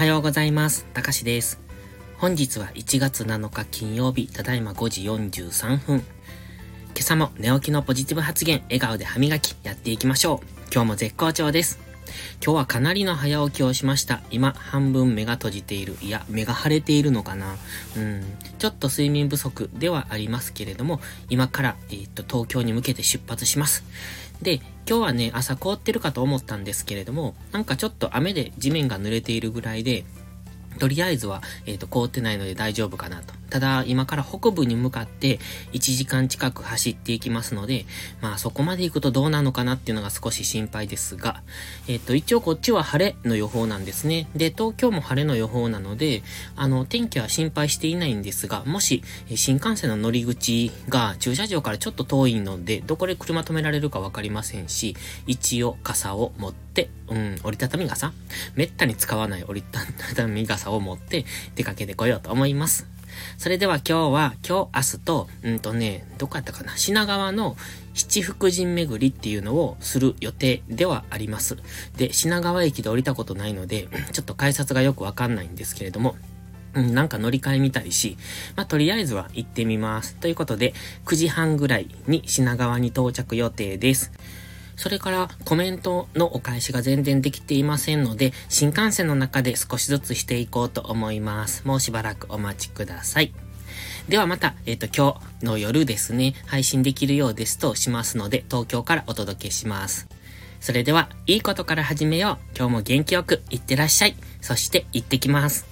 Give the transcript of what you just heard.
はようございます。たかしです。本日は1月7日金曜日、ただいま5時43分。今朝も寝起きのポジティブ発言、笑顔で歯磨き、やっていきましょう。今日も絶好調です。今日はかなりの早起きをしました。今、半分目が閉じている。いや、目が腫れているのかなうん。ちょっと睡眠不足ではありますけれども、今から、えー、っと、東京に向けて出発します。で、今日はね、朝凍ってるかと思ったんですけれども、なんかちょっと雨で地面が濡れているぐらいで、とりあえずは、えっ、ー、と、凍ってないので大丈夫かなと。ただ、今から北部に向かって1時間近く走っていきますので、まあそこまで行くとどうなのかなっていうのが少し心配ですが、えっ、ー、と、一応こっちは晴れの予報なんですね。で、東京も晴れの予報なので、あの、天気は心配していないんですが、もし、新幹線の乗り口が駐車場からちょっと遠いので、どこで車止められるかわかりませんし、一応傘を持って、うん、折りたたみ傘めったに使わない折りたたみ傘を持って出かけてこようと思います。それでは今日は、今日、明日と、うんとね、どこやったかな品川の七福神巡りっていうのをする予定ではあります。で、品川駅で降りたことないので、ちょっと改札がよくわかんないんですけれども、うん、なんか乗り換えみたいし、まあ、とりあえずは行ってみます。ということで、9時半ぐらいに品川に到着予定です。それからコメントのお返しが全然できていませんので、新幹線の中で少しずつしていこうと思います。もうしばらくお待ちください。ではまた、えっ、ー、と、今日の夜ですね、配信できるようですとしますので、東京からお届けします。それでは、いいことから始めよう。今日も元気よくいってらっしゃい。そして、行ってきます。